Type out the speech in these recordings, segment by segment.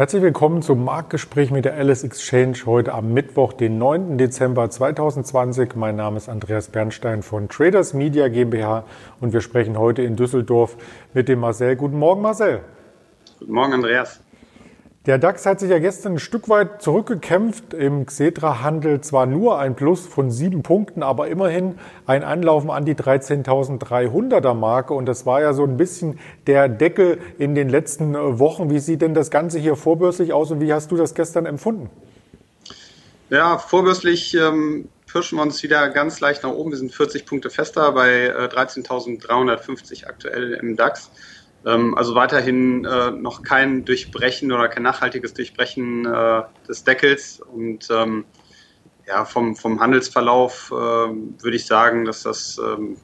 Herzlich willkommen zum Marktgespräch mit der Alice Exchange heute am Mittwoch, den 9. Dezember 2020. Mein Name ist Andreas Bernstein von Traders Media GmbH und wir sprechen heute in Düsseldorf mit dem Marcel. Guten Morgen, Marcel. Guten Morgen, Andreas. Der DAX hat sich ja gestern ein Stück weit zurückgekämpft. Im Xetra-Handel zwar nur ein Plus von sieben Punkten, aber immerhin ein Anlaufen an die 13.300er Marke. Und das war ja so ein bisschen der Deckel in den letzten Wochen. Wie sieht denn das Ganze hier vorbörslich aus und wie hast du das gestern empfunden? Ja, vorbörslich ähm, pirschen wir uns wieder ganz leicht nach oben. Wir sind 40 Punkte fester bei äh, 13.350 aktuell im DAX. Ähm, also weiterhin äh, noch kein Durchbrechen oder kein nachhaltiges Durchbrechen äh, des Deckels. Und ähm, ja, vom, vom Handelsverlauf äh, würde ich sagen, dass das ähm,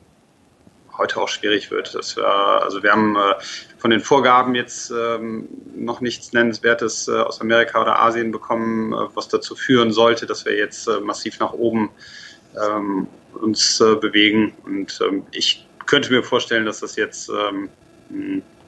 heute auch schwierig wird. Dass wir, also wir haben äh, von den Vorgaben jetzt ähm, noch nichts Nennenswertes äh, aus Amerika oder Asien bekommen, äh, was dazu führen sollte, dass wir jetzt massiv nach oben ähm, uns bewegen. Und ich könnte mir vorstellen, dass das jetzt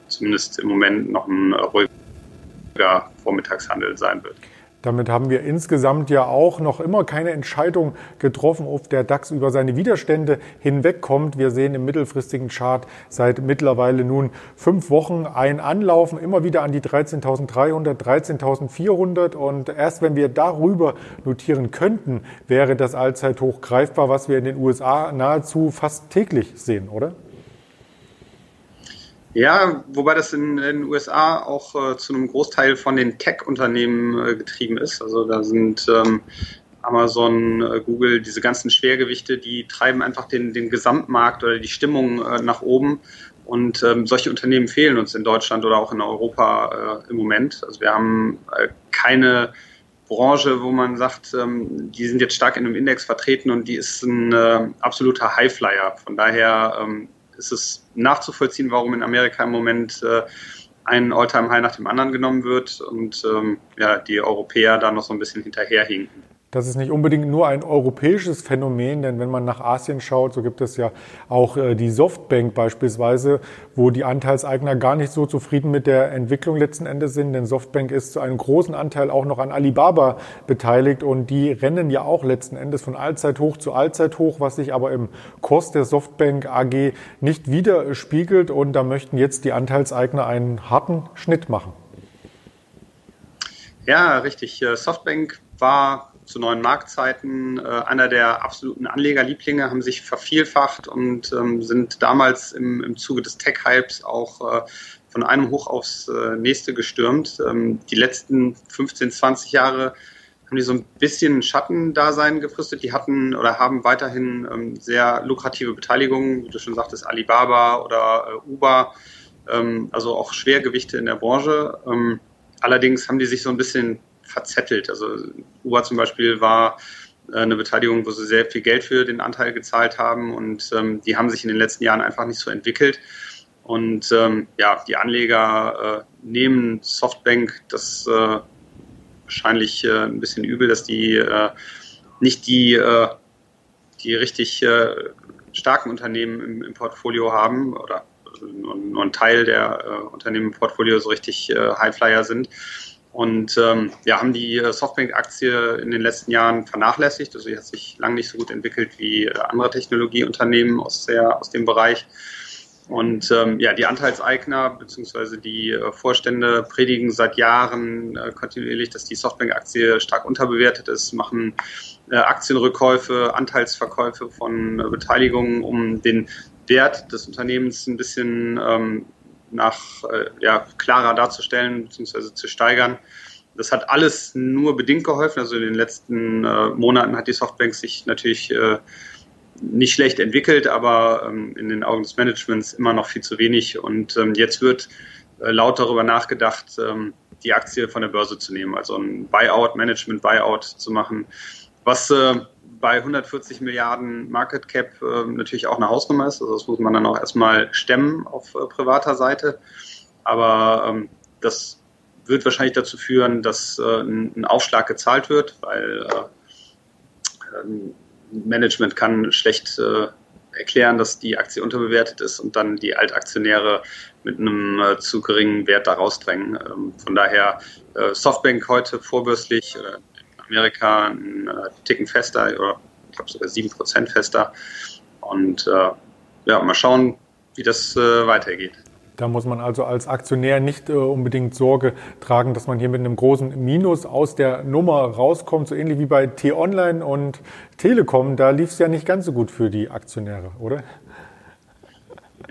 zumindest im Moment noch ein ruhiger Vormittagshandel sein wird. Damit haben wir insgesamt ja auch noch immer keine Entscheidung getroffen, ob der DAX über seine Widerstände hinwegkommt. Wir sehen im mittelfristigen Chart seit mittlerweile nun fünf Wochen ein Anlaufen immer wieder an die 13.300, 13.400 und erst wenn wir darüber notieren könnten, wäre das Allzeithoch greifbar, was wir in den USA nahezu fast täglich sehen, oder? Ja, wobei das in, den USA auch äh, zu einem Großteil von den Tech-Unternehmen äh, getrieben ist. Also da sind ähm, Amazon, äh, Google, diese ganzen Schwergewichte, die treiben einfach den, den Gesamtmarkt oder die Stimmung äh, nach oben. Und ähm, solche Unternehmen fehlen uns in Deutschland oder auch in Europa äh, im Moment. Also wir haben äh, keine Branche, wo man sagt, ähm, die sind jetzt stark in einem Index vertreten und die ist ein absoluter Highflyer. Von daher ähm, ist es nachzuvollziehen, warum in Amerika im Moment äh, ein Alltime-High nach dem anderen genommen wird und ähm, ja, die Europäer da noch so ein bisschen hinterherhinken. Das ist nicht unbedingt nur ein europäisches Phänomen, denn wenn man nach Asien schaut, so gibt es ja auch äh, die Softbank beispielsweise, wo die Anteilseigner gar nicht so zufrieden mit der Entwicklung letzten Endes sind, denn Softbank ist zu einem großen Anteil auch noch an Alibaba beteiligt und die rennen ja auch letzten Endes von Allzeithoch zu Allzeithoch, was sich aber im Kurs der Softbank AG nicht widerspiegelt und da möchten jetzt die Anteilseigner einen harten Schnitt machen. Ja, richtig. Äh, Softbank war zu neuen Marktzeiten. Äh, einer der absoluten Anlegerlieblinge haben sich vervielfacht und ähm, sind damals im, im Zuge des Tech-Hypes auch äh, von einem hoch aufs äh, nächste gestürmt. Ähm, die letzten 15, 20 Jahre haben die so ein bisschen Schattendasein gefristet. Die hatten oder haben weiterhin ähm, sehr lukrative Beteiligungen, wie du schon sagtest, Alibaba oder äh, Uber, ähm, also auch Schwergewichte in der Branche. Ähm, allerdings haben die sich so ein bisschen verzettelt. Also Uber zum Beispiel war äh, eine Beteiligung, wo sie sehr viel Geld für den Anteil gezahlt haben und ähm, die haben sich in den letzten Jahren einfach nicht so entwickelt. Und ähm, ja, die Anleger äh, nehmen Softbank das äh, wahrscheinlich äh, ein bisschen übel, dass die äh, nicht die, äh, die richtig starken Unternehmen im, im Portfolio haben oder nur, nur ein Teil der Unternehmen im Portfolio so richtig Highflyer sind. Und ähm, ja, haben die äh, Softbank-Aktie in den letzten Jahren vernachlässigt. Also sie hat sich lange nicht so gut entwickelt wie äh, andere Technologieunternehmen aus, der, aus dem Bereich. Und ähm, ja, die Anteilseigner bzw. die äh, Vorstände predigen seit Jahren äh, kontinuierlich, dass die Softbank-Aktie stark unterbewertet ist, machen äh, Aktienrückkäufe, Anteilsverkäufe von äh, Beteiligungen, um den Wert des Unternehmens ein bisschen ähm, nach äh, ja, klarer darzustellen bzw. zu steigern. Das hat alles nur bedingt geholfen. Also in den letzten äh, Monaten hat die Softbank sich natürlich äh, nicht schlecht entwickelt, aber ähm, in den Augen des Managements immer noch viel zu wenig. Und ähm, jetzt wird äh, laut darüber nachgedacht, ähm, die Aktie von der Börse zu nehmen, also ein Buyout, Management-Buyout zu machen, was äh, bei 140 Milliarden Market Cap äh, natürlich auch eine Hausnummer ist. Also das muss man dann auch erstmal stemmen auf äh, privater Seite. Aber ähm, das wird wahrscheinlich dazu führen, dass äh, ein Aufschlag gezahlt wird, weil äh, ähm, Management kann schlecht äh, erklären, dass die Aktie unterbewertet ist und dann die Altaktionäre mit einem äh, zu geringen Wert da rausdrängen. Ähm, von daher Softbank heute vorbürstlich, Amerika ein äh, Ticken fester, oder ich glaube sogar 7% fester. Und äh, ja, mal schauen, wie das äh, weitergeht. Da muss man also als Aktionär nicht äh, unbedingt Sorge tragen, dass man hier mit einem großen Minus aus der Nummer rauskommt, so ähnlich wie bei T-Online und Telekom. Da lief es ja nicht ganz so gut für die Aktionäre, oder?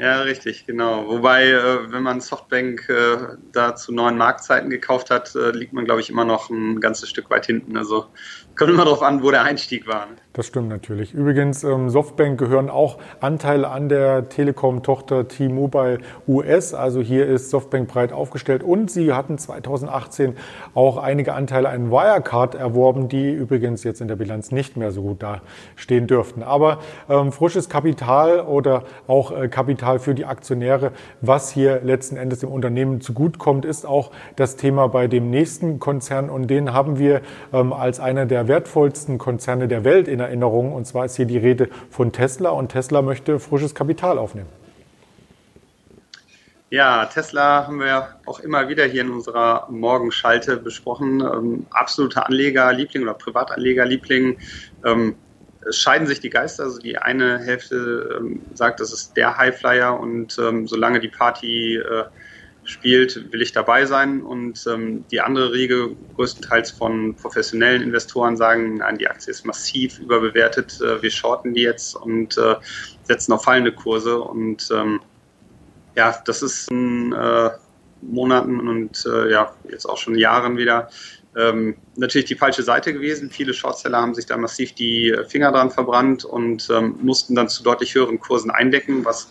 Ja, richtig, genau. Wobei, äh, wenn man Softbank äh, da zu neuen Marktzeiten gekauft hat, äh, liegt man, glaube ich, immer noch ein ganzes Stück weit hinten. Also kommt immer darauf an, wo der Einstieg war. Ne? Das stimmt natürlich. Übrigens, ähm, Softbank gehören auch Anteile an der Telekom-Tochter T-Mobile US. Also hier ist Softbank breit aufgestellt und sie hatten 2018 auch einige Anteile an Wirecard erworben, die übrigens jetzt in der Bilanz nicht mehr so gut dastehen dürften. Aber ähm, frisches Kapital oder auch äh, Kapital für die Aktionäre, was hier letzten Endes dem Unternehmen zugutkommt, ist auch das Thema bei dem nächsten Konzern und den haben wir ähm, als einer der wertvollsten Konzerne der Welt in Erinnerung. Und zwar ist hier die Rede von Tesla und Tesla möchte frisches Kapital aufnehmen. Ja, Tesla haben wir auch immer wieder hier in unserer Morgenschalte besprochen. Ähm, absoluter Anlegerliebling oder Privatanlegerliebling. Ähm, es scheiden sich die Geister. Also die eine Hälfte ähm, sagt, das ist der Highflyer und ähm, solange die Party äh, spielt, will ich dabei sein. Und ähm, die andere Riege, größtenteils von professionellen Investoren, sagen, nein, die Aktie ist massiv überbewertet, äh, wir shorten die jetzt und äh, setzen auf fallende Kurse. Und ähm, ja, das ist in äh, Monaten und äh, ja, jetzt auch schon Jahren wieder ähm, natürlich die falsche Seite gewesen. Viele Shortseller haben sich da massiv die Finger dran verbrannt und ähm, mussten dann zu deutlich höheren Kursen eindecken, was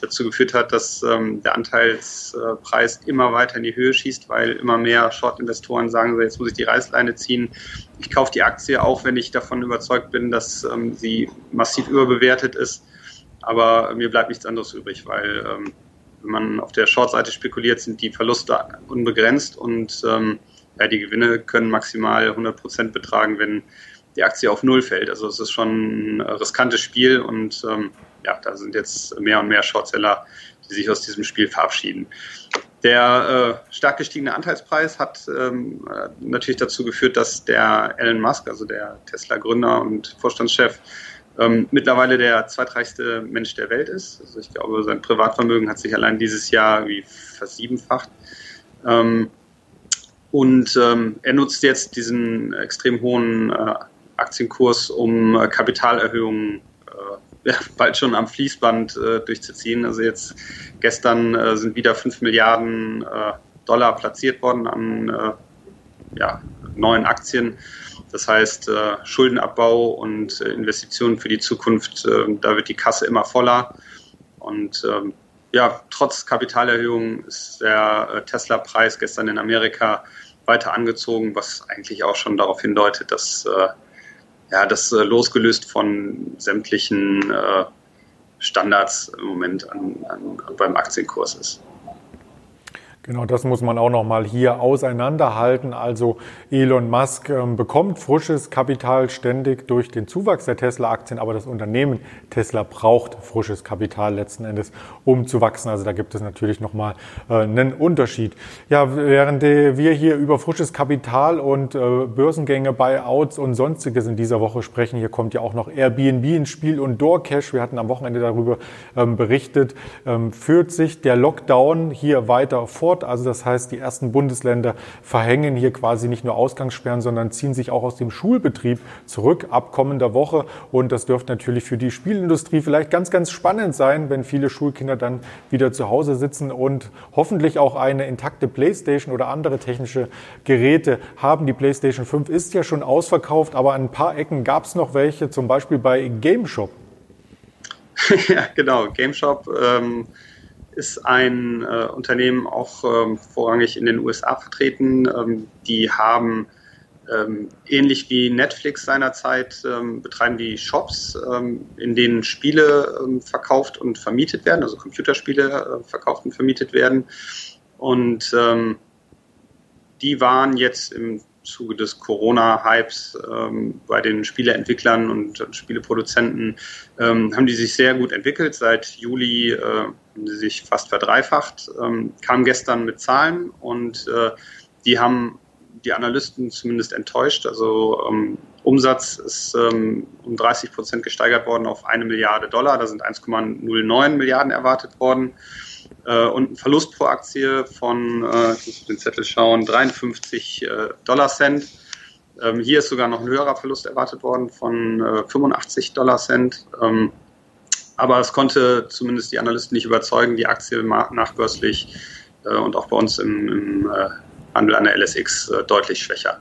dazu geführt hat, dass ähm, der Anteilspreis immer weiter in die Höhe schießt, weil immer mehr Short-Investoren sagen, jetzt muss ich die Reißleine ziehen. Ich kaufe die Aktie, auch wenn ich davon überzeugt bin, dass ähm, sie massiv überbewertet ist. Aber mir bleibt nichts anderes übrig, weil ähm, wenn man auf der Short-Seite spekuliert, sind die Verluste unbegrenzt und ähm, ja, die Gewinne können maximal 100 Prozent betragen, wenn die Aktie auf Null fällt. Also es ist schon ein riskantes Spiel und ähm, ja, da sind jetzt mehr und mehr Shortseller, die sich aus diesem Spiel verabschieden. Der äh, stark gestiegene Anteilspreis hat ähm, äh, natürlich dazu geführt, dass der Elon Musk, also der Tesla-Gründer und Vorstandschef, ähm, mittlerweile der zweitreichste Mensch der Welt ist. Also ich glaube, sein Privatvermögen hat sich allein dieses Jahr wie versiebenfacht. Ähm, und ähm, er nutzt jetzt diesen extrem hohen äh, Aktienkurs, um äh, Kapitalerhöhungen ja, bald schon am Fließband äh, durchzuziehen. Also jetzt gestern äh, sind wieder 5 Milliarden äh, Dollar platziert worden an äh, ja, neuen Aktien. Das heißt, äh, Schuldenabbau und Investitionen für die Zukunft, da wird die Kasse immer voller. Und ähm, ja, trotz Kapitalerhöhung ist der Tesla-Preis gestern in Amerika weiter angezogen, was eigentlich auch schon darauf hindeutet, dass ja, das äh, losgelöst von sämtlichen äh, Standards im Moment an, an, beim Aktienkurs ist. Genau, das muss man auch noch mal hier auseinanderhalten. Also Elon Musk ähm, bekommt frisches Kapital ständig durch den Zuwachs der Tesla-Aktien, aber das Unternehmen Tesla braucht frisches Kapital letzten Endes, um zu wachsen. Also da gibt es natürlich noch mal äh, einen Unterschied. Ja, während wir hier über frisches Kapital und äh, Börsengänge, Buyouts und sonstiges in dieser Woche sprechen, hier kommt ja auch noch Airbnb ins Spiel und DoorCash. Wir hatten am Wochenende darüber ähm, berichtet. Ähm, führt sich der Lockdown hier weiter fort? Fort. Also das heißt, die ersten Bundesländer verhängen hier quasi nicht nur Ausgangssperren, sondern ziehen sich auch aus dem Schulbetrieb zurück ab kommender Woche. Und das dürfte natürlich für die Spielindustrie vielleicht ganz, ganz spannend sein, wenn viele Schulkinder dann wieder zu Hause sitzen und hoffentlich auch eine intakte Playstation oder andere technische Geräte haben. Die Playstation 5 ist ja schon ausverkauft, aber an ein paar Ecken gab es noch welche, zum Beispiel bei GameShop. ja, genau. GameShop ähm, ist ein äh, Unternehmen auch ähm, vorrangig in den USA vertreten. Ähm, die haben ähm, ähnlich wie Netflix seinerzeit ähm, betreiben die Shops, ähm, in denen Spiele verkauft und vermietet werden, also Computerspiele äh, verkauft und vermietet werden. Und die waren jetzt im Zuge des Corona-Hypes ähm, bei den Spieleentwicklern und Spieleproduzenten ähm, haben die sich sehr gut entwickelt. Seit Juli äh, haben sie sich fast verdreifacht, ähm, kam gestern mit Zahlen und äh, die haben die Analysten zumindest enttäuscht. Also ähm, Umsatz ist ähm, um 30 Prozent gesteigert worden auf eine Milliarde Dollar. Da sind 1,09 Milliarden erwartet worden. Äh, und ein Verlust pro Aktie von, äh, ich muss den Zettel schauen, 53 äh, Dollar Cent. Ähm, hier ist sogar noch ein höherer Verlust erwartet worden von äh, 85 Dollar Cent. Ähm, aber es konnte zumindest die Analysten nicht überzeugen, die Aktie nachbörslich äh, und auch bei uns im, im äh, Handel an der LSX äh, deutlich schwächer.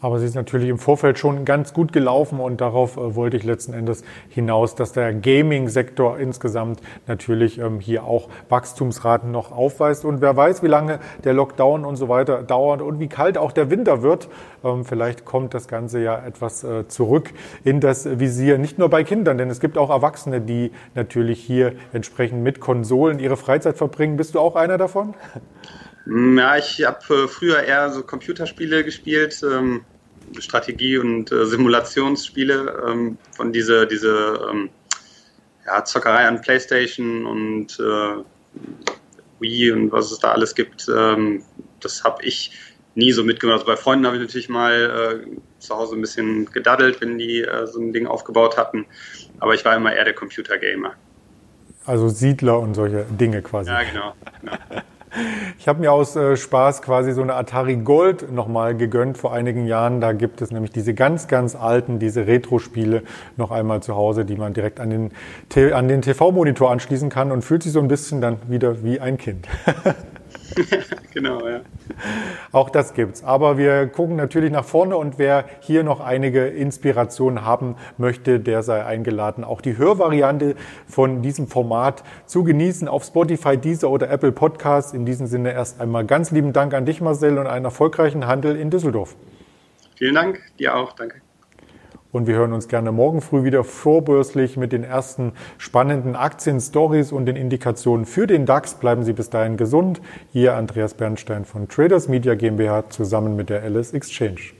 Aber sie ist natürlich im Vorfeld schon ganz gut gelaufen und darauf äh, wollte ich letzten Endes hinaus, dass der Gaming-Sektor insgesamt natürlich ähm, hier auch Wachstumsraten noch aufweist. Und wer weiß, wie lange der Lockdown und so weiter dauert und wie kalt auch der Winter wird. Ähm, vielleicht kommt das Ganze ja etwas äh, zurück in das Visier. Nicht nur bei Kindern, denn es gibt auch Erwachsene, die natürlich hier entsprechend mit Konsolen ihre Freizeit verbringen. Bist du auch einer davon? Ja, ich habe äh, früher eher so Computerspiele gespielt, ähm, Strategie- und äh, Simulationsspiele ähm, von diese, diese ähm, ja, Zockerei an Playstation und äh, Wii und was es da alles gibt. Ähm, das habe ich nie so mitgemacht. Also bei Freunden habe ich natürlich mal äh, zu Hause ein bisschen gedaddelt, wenn die äh, so ein Ding aufgebaut hatten. Aber ich war immer eher der Computergamer. Also Siedler und solche Dinge quasi. Ja, genau. genau. Ich habe mir aus äh, Spaß quasi so eine Atari Gold nochmal gegönnt vor einigen Jahren. Da gibt es nämlich diese ganz, ganz alten, diese Retro-Spiele noch einmal zu Hause, die man direkt an den, an den TV-Monitor anschließen kann und fühlt sich so ein bisschen dann wieder wie ein Kind. genau, ja. Auch das gibt's. Aber wir gucken natürlich nach vorne und wer hier noch einige Inspirationen haben möchte, der sei eingeladen, auch die Hörvariante von diesem Format zu genießen auf Spotify, Deezer oder Apple Podcasts. In diesem Sinne erst einmal ganz lieben Dank an dich, Marcel, und einen erfolgreichen Handel in Düsseldorf. Vielen Dank, dir auch, danke. Und wir hören uns gerne morgen früh wieder vorbörslich mit den ersten spannenden Aktien-Stories und den Indikationen für den DAX. Bleiben Sie bis dahin gesund. Hier Andreas Bernstein von Traders Media GmbH zusammen mit der Alice Exchange.